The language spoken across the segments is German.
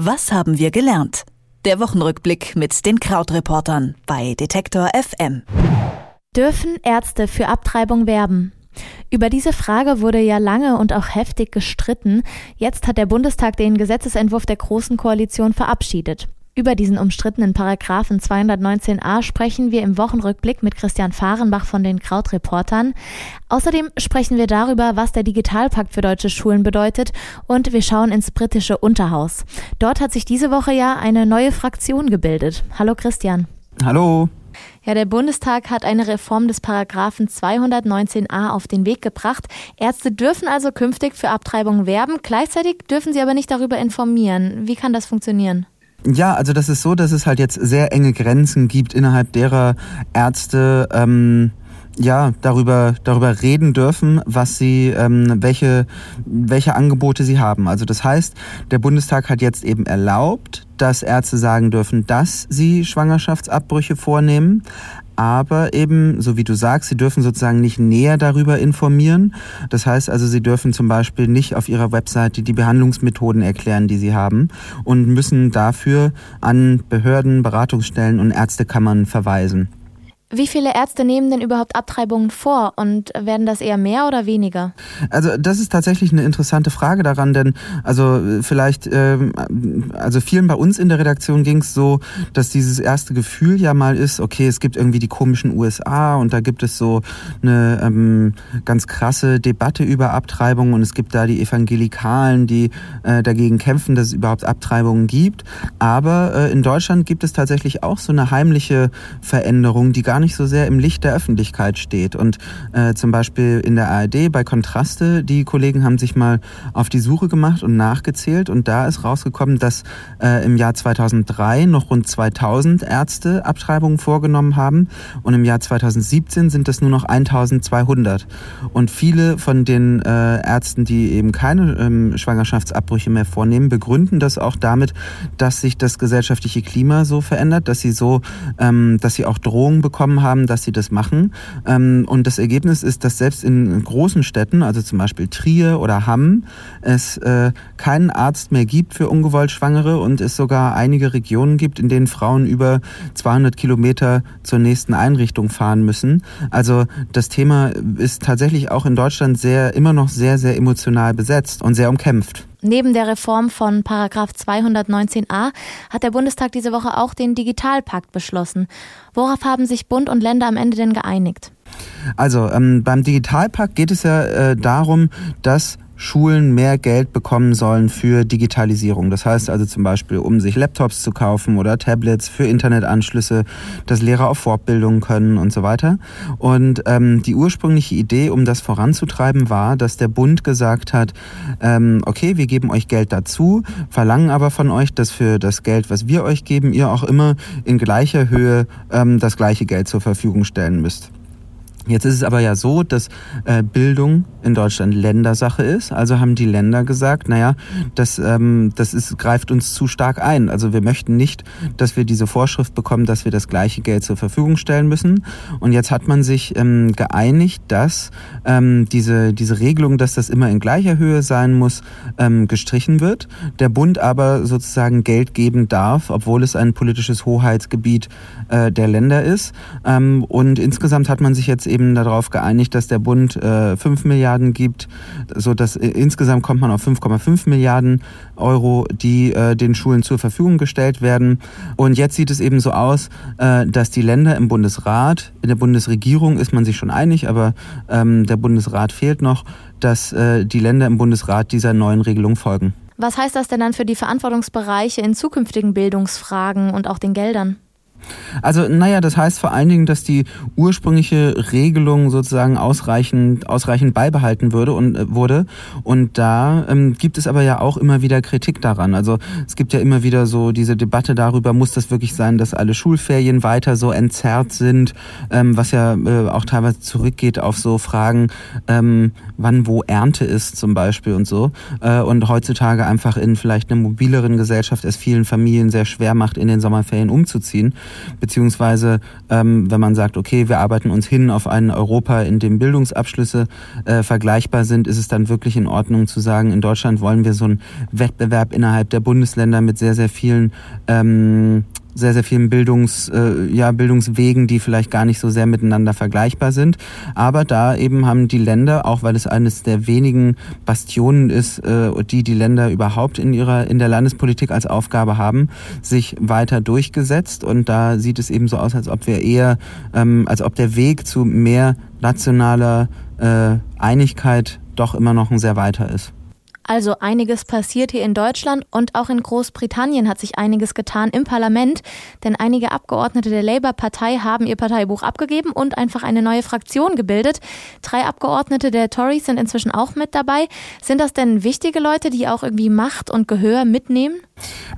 Was haben wir gelernt? Der Wochenrückblick mit den Krautreportern bei Detektor FM. Dürfen Ärzte für Abtreibung werben? Über diese Frage wurde ja lange und auch heftig gestritten. Jetzt hat der Bundestag den Gesetzesentwurf der Großen Koalition verabschiedet. Über diesen umstrittenen Paragraphen 219a sprechen wir im Wochenrückblick mit Christian Fahrenbach von den Krautreportern. Außerdem sprechen wir darüber, was der Digitalpakt für deutsche Schulen bedeutet und wir schauen ins britische Unterhaus. Dort hat sich diese Woche ja eine neue Fraktion gebildet. Hallo Christian. Hallo. Ja, der Bundestag hat eine Reform des Paragraphen 219a auf den Weg gebracht. Ärzte dürfen also künftig für Abtreibung werben, gleichzeitig dürfen sie aber nicht darüber informieren. Wie kann das funktionieren? Ja, also das ist so, dass es halt jetzt sehr enge Grenzen gibt, innerhalb derer Ärzte ähm, ja darüber darüber reden dürfen, was sie ähm, welche welche Angebote sie haben. Also das heißt, der Bundestag hat jetzt eben erlaubt, dass Ärzte sagen dürfen, dass sie Schwangerschaftsabbrüche vornehmen, aber eben, so wie du sagst, sie dürfen sozusagen nicht näher darüber informieren. Das heißt also, sie dürfen zum Beispiel nicht auf ihrer Webseite die Behandlungsmethoden erklären, die sie haben und müssen dafür an Behörden, Beratungsstellen und Ärztekammern verweisen. Wie viele Ärzte nehmen denn überhaupt Abtreibungen vor und werden das eher mehr oder weniger? Also das ist tatsächlich eine interessante Frage daran, denn also vielleicht, ähm, also vielen bei uns in der Redaktion ging es so, dass dieses erste Gefühl ja mal ist, okay, es gibt irgendwie die komischen USA und da gibt es so eine ähm, ganz krasse Debatte über Abtreibungen und es gibt da die Evangelikalen, die äh, dagegen kämpfen, dass es überhaupt Abtreibungen gibt. Aber äh, in Deutschland gibt es tatsächlich auch so eine heimliche Veränderung, die gar gar nicht so sehr im Licht der Öffentlichkeit steht. Und äh, zum Beispiel in der ARD bei Kontraste, die Kollegen haben sich mal auf die Suche gemacht und nachgezählt und da ist rausgekommen, dass äh, im Jahr 2003 noch rund 2000 Ärzte Abtreibungen vorgenommen haben und im Jahr 2017 sind das nur noch 1200. Und viele von den äh, Ärzten, die eben keine ähm, Schwangerschaftsabbrüche mehr vornehmen, begründen das auch damit, dass sich das gesellschaftliche Klima so verändert, dass sie so, ähm, dass sie auch Drohungen bekommen bekommen haben, dass sie das machen. Ähm, und das Ergebnis ist, dass selbst in großen Städten, also zum Beispiel Trier oder Hamm, es äh, keinen Arzt mehr gibt für ungewollt Schwangere und es sogar einige Regionen gibt, in denen Frauen über 200 Kilometer zur nächsten Einrichtung fahren müssen. Also das Thema ist tatsächlich auch in Deutschland sehr, immer noch sehr, sehr emotional besetzt und sehr umkämpft. Neben der Reform von Paragraph 219a hat der Bundestag diese Woche auch den Digitalpakt beschlossen. Worauf haben sich Bund und Länder am Ende denn geeinigt? Also ähm, beim Digitalpakt geht es ja äh, darum, dass Schulen mehr Geld bekommen sollen für Digitalisierung. Das heißt also zum Beispiel, um sich Laptops zu kaufen oder Tablets für Internetanschlüsse, dass Lehrer auf Fortbildung können und so weiter. Und ähm, die ursprüngliche Idee, um das voranzutreiben, war, dass der Bund gesagt hat, ähm, okay, wir geben euch Geld dazu, verlangen aber von euch, dass für das Geld, was wir euch geben, ihr auch immer in gleicher Höhe ähm, das gleiche Geld zur Verfügung stellen müsst. Jetzt ist es aber ja so, dass äh, Bildung in Deutschland Ländersache ist. Also haben die Länder gesagt, naja, das, ähm, das ist, greift uns zu stark ein. Also wir möchten nicht, dass wir diese Vorschrift bekommen, dass wir das gleiche Geld zur Verfügung stellen müssen. Und jetzt hat man sich ähm, geeinigt, dass ähm, diese, diese Regelung, dass das immer in gleicher Höhe sein muss, ähm, gestrichen wird. Der Bund aber sozusagen Geld geben darf, obwohl es ein politisches Hoheitsgebiet äh, der Länder ist. Ähm, und insgesamt hat man sich jetzt eben eben darauf geeinigt, dass der Bund äh, 5 Milliarden gibt, so dass äh, insgesamt kommt man auf 5,5 Milliarden Euro, die äh, den Schulen zur Verfügung gestellt werden. Und jetzt sieht es eben so aus, äh, dass die Länder im Bundesrat, in der Bundesregierung ist man sich schon einig, aber ähm, der Bundesrat fehlt noch, dass äh, die Länder im Bundesrat dieser neuen Regelung folgen. Was heißt das denn dann für die Verantwortungsbereiche in zukünftigen Bildungsfragen und auch den Geldern? Also, naja, das heißt vor allen Dingen, dass die ursprüngliche Regelung sozusagen ausreichend, ausreichend beibehalten würde und äh, wurde. Und da ähm, gibt es aber ja auch immer wieder Kritik daran. Also es gibt ja immer wieder so diese Debatte darüber, muss das wirklich sein, dass alle Schulferien weiter so entzerrt sind, ähm, was ja äh, auch teilweise zurückgeht auf so Fragen, ähm, wann wo Ernte ist zum Beispiel und so. Äh, und heutzutage einfach in vielleicht einer mobileren Gesellschaft es vielen Familien sehr schwer macht, in den Sommerferien umzuziehen. Beziehungsweise ähm, wenn man sagt, okay, wir arbeiten uns hin auf ein Europa, in dem Bildungsabschlüsse äh, vergleichbar sind, ist es dann wirklich in Ordnung zu sagen, in Deutschland wollen wir so einen Wettbewerb innerhalb der Bundesländer mit sehr, sehr vielen ähm, sehr, sehr vielen Bildungs, äh, ja, Bildungswegen, die vielleicht gar nicht so sehr miteinander vergleichbar sind. Aber da eben haben die Länder, auch weil es eines der wenigen Bastionen ist, äh, die die Länder überhaupt in ihrer, in der Landespolitik als Aufgabe haben, sich weiter durchgesetzt. Und da sieht es eben so aus, als ob wir eher, ähm, als ob der Weg zu mehr nationaler äh, Einigkeit doch immer noch ein sehr weiter ist. Also einiges passiert hier in Deutschland und auch in Großbritannien hat sich einiges getan im Parlament, denn einige Abgeordnete der Labour-Partei haben ihr Parteibuch abgegeben und einfach eine neue Fraktion gebildet. Drei Abgeordnete der Tories sind inzwischen auch mit dabei. Sind das denn wichtige Leute, die auch irgendwie Macht und Gehör mitnehmen?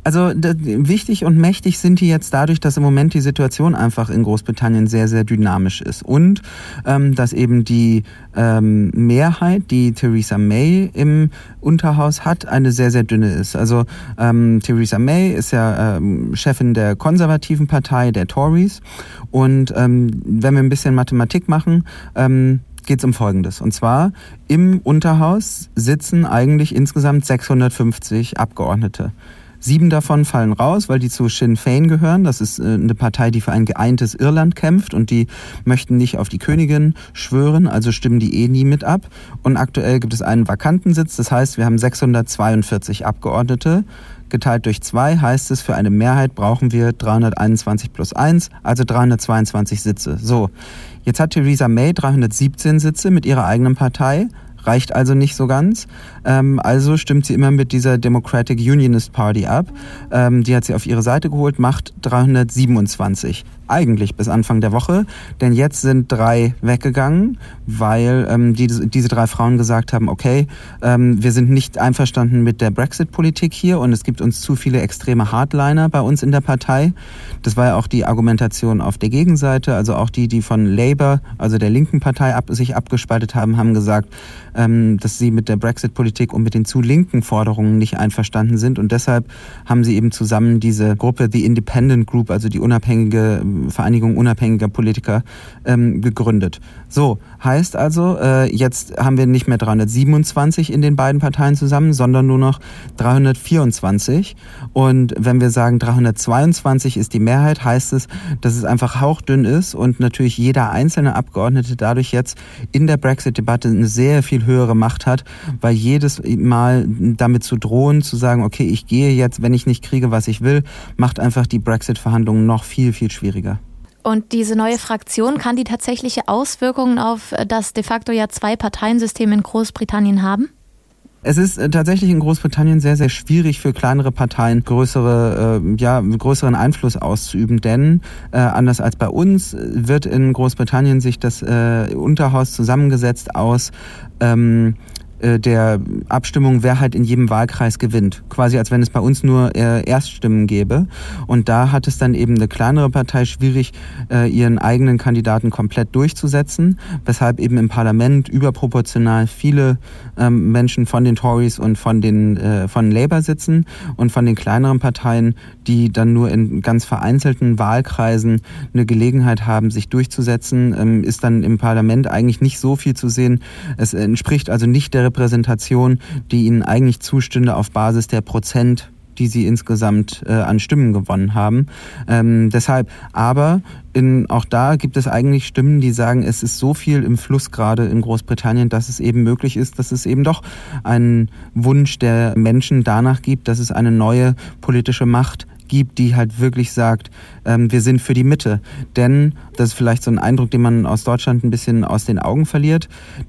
Also wichtig und mächtig sind die jetzt dadurch, dass im Moment die Situation einfach in Großbritannien sehr, sehr dynamisch ist und ähm, dass eben die ähm, Mehrheit, die Theresa May im Unterhaus hat, eine sehr, sehr dünne ist. Also ähm, Theresa May ist ja ähm, Chefin der konservativen Partei, der Tories und ähm, wenn wir ein bisschen Mathematik machen, ähm, geht es um Folgendes. Und zwar im Unterhaus sitzen eigentlich insgesamt 650 Abgeordnete. Sieben davon fallen raus, weil die zu Sinn Fein gehören. Das ist äh, eine Partei, die für ein geeintes Irland kämpft und die möchten nicht auf die Königin schwören, also stimmen die eh nie mit ab. Und aktuell gibt es einen vakanten Sitz, das heißt, wir haben 642 Abgeordnete. Geteilt durch zwei heißt es, für eine Mehrheit brauchen wir 321 plus 1, also 322 Sitze. So, jetzt hat Theresa May 317 Sitze mit ihrer eigenen Partei, reicht also nicht so ganz. Ähm, also stimmt sie immer mit dieser Democratic Unionist Party ab. Ähm, die hat sie auf ihre Seite geholt, macht 327 eigentlich bis Anfang der Woche, denn jetzt sind drei weggegangen, weil ähm, die, diese drei Frauen gesagt haben, okay, ähm, wir sind nicht einverstanden mit der Brexit-Politik hier und es gibt uns zu viele extreme Hardliner bei uns in der Partei. Das war ja auch die Argumentation auf der Gegenseite, also auch die, die von Labour, also der linken Partei, ab, sich abgespaltet haben, haben gesagt, ähm, dass sie mit der Brexit-Politik und mit den zu linken Forderungen nicht einverstanden sind und deshalb haben sie eben zusammen diese Gruppe, die Independent Group, also die unabhängige Vereinigung unabhängiger Politiker ähm, gegründet. So, heißt also, äh, jetzt haben wir nicht mehr 327 in den beiden Parteien zusammen, sondern nur noch 324. Und wenn wir sagen, 322 ist die Mehrheit, heißt es, dass es einfach hauchdünn ist und natürlich jeder einzelne Abgeordnete dadurch jetzt in der Brexit-Debatte eine sehr viel höhere Macht hat, weil jedes Mal damit zu drohen, zu sagen, okay, ich gehe jetzt, wenn ich nicht kriege, was ich will, macht einfach die Brexit-Verhandlungen noch viel, viel schwieriger. Und diese neue Fraktion kann die tatsächliche Auswirkungen auf das de facto ja zwei Parteiensystem in Großbritannien haben? Es ist äh, tatsächlich in Großbritannien sehr, sehr schwierig für kleinere Parteien größere, äh, ja, größeren Einfluss auszuüben, denn äh, anders als bei uns wird in Großbritannien sich das äh, Unterhaus zusammengesetzt aus ähm, äh, der Abstimmung, wer halt in jedem Wahlkreis gewinnt. Quasi als wenn es bei uns nur äh, Erststimmen gäbe. Und da hat es dann eben eine kleinere Partei schwierig, äh, ihren eigenen Kandidaten komplett durchzusetzen, weshalb eben im Parlament überproportional viele ähm, Menschen von den Tories und von den äh, von Labour sitzen und von den kleineren Parteien, die dann nur in ganz vereinzelten Wahlkreisen eine Gelegenheit haben, sich durchzusetzen, ähm, ist dann im Parlament eigentlich nicht so viel zu sehen. Es entspricht also nicht der Repräsentation, die ihnen eigentlich zustünde auf Basis der Prozent die sie insgesamt äh, an Stimmen gewonnen haben. Ähm, deshalb, aber in, auch da gibt es eigentlich Stimmen, die sagen, es ist so viel im Fluss gerade in Großbritannien, dass es eben möglich ist, dass es eben doch einen Wunsch der Menschen danach gibt, dass es eine neue politische Macht gibt, die halt wirklich sagt, ähm, wir sind für die Mitte. Denn das ist vielleicht so ein Eindruck, den man aus Deutschland ein bisschen aus den Augen verliert.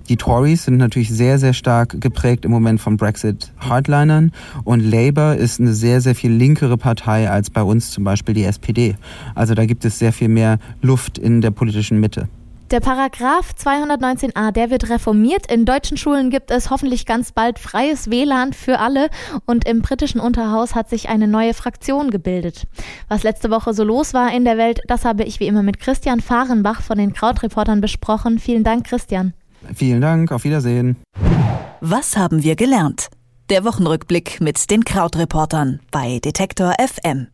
Die Tories sind natürlich sehr, sehr stark geprägt im Moment von Brexit-Hardlinern und Labour ist eine sehr, sehr viel linkere Partei als bei uns zum Beispiel die SPD. Also da gibt es sehr viel mehr Luft in der politischen Mitte. Der Paragraph 219a, der wird reformiert. In deutschen Schulen gibt es hoffentlich ganz bald freies WLAN für alle und im britischen Unterhaus hat sich eine neue Fraktion gebildet. Was letzte Woche so los war in der Welt, das habe ich wie immer mit Christian Fahrenbach von den Krautreportern besprochen. Vielen Dank, Christian. Vielen Dank, auf Wiedersehen. Was haben wir gelernt? Der Wochenrückblick mit den Krautreportern bei Detektor FM.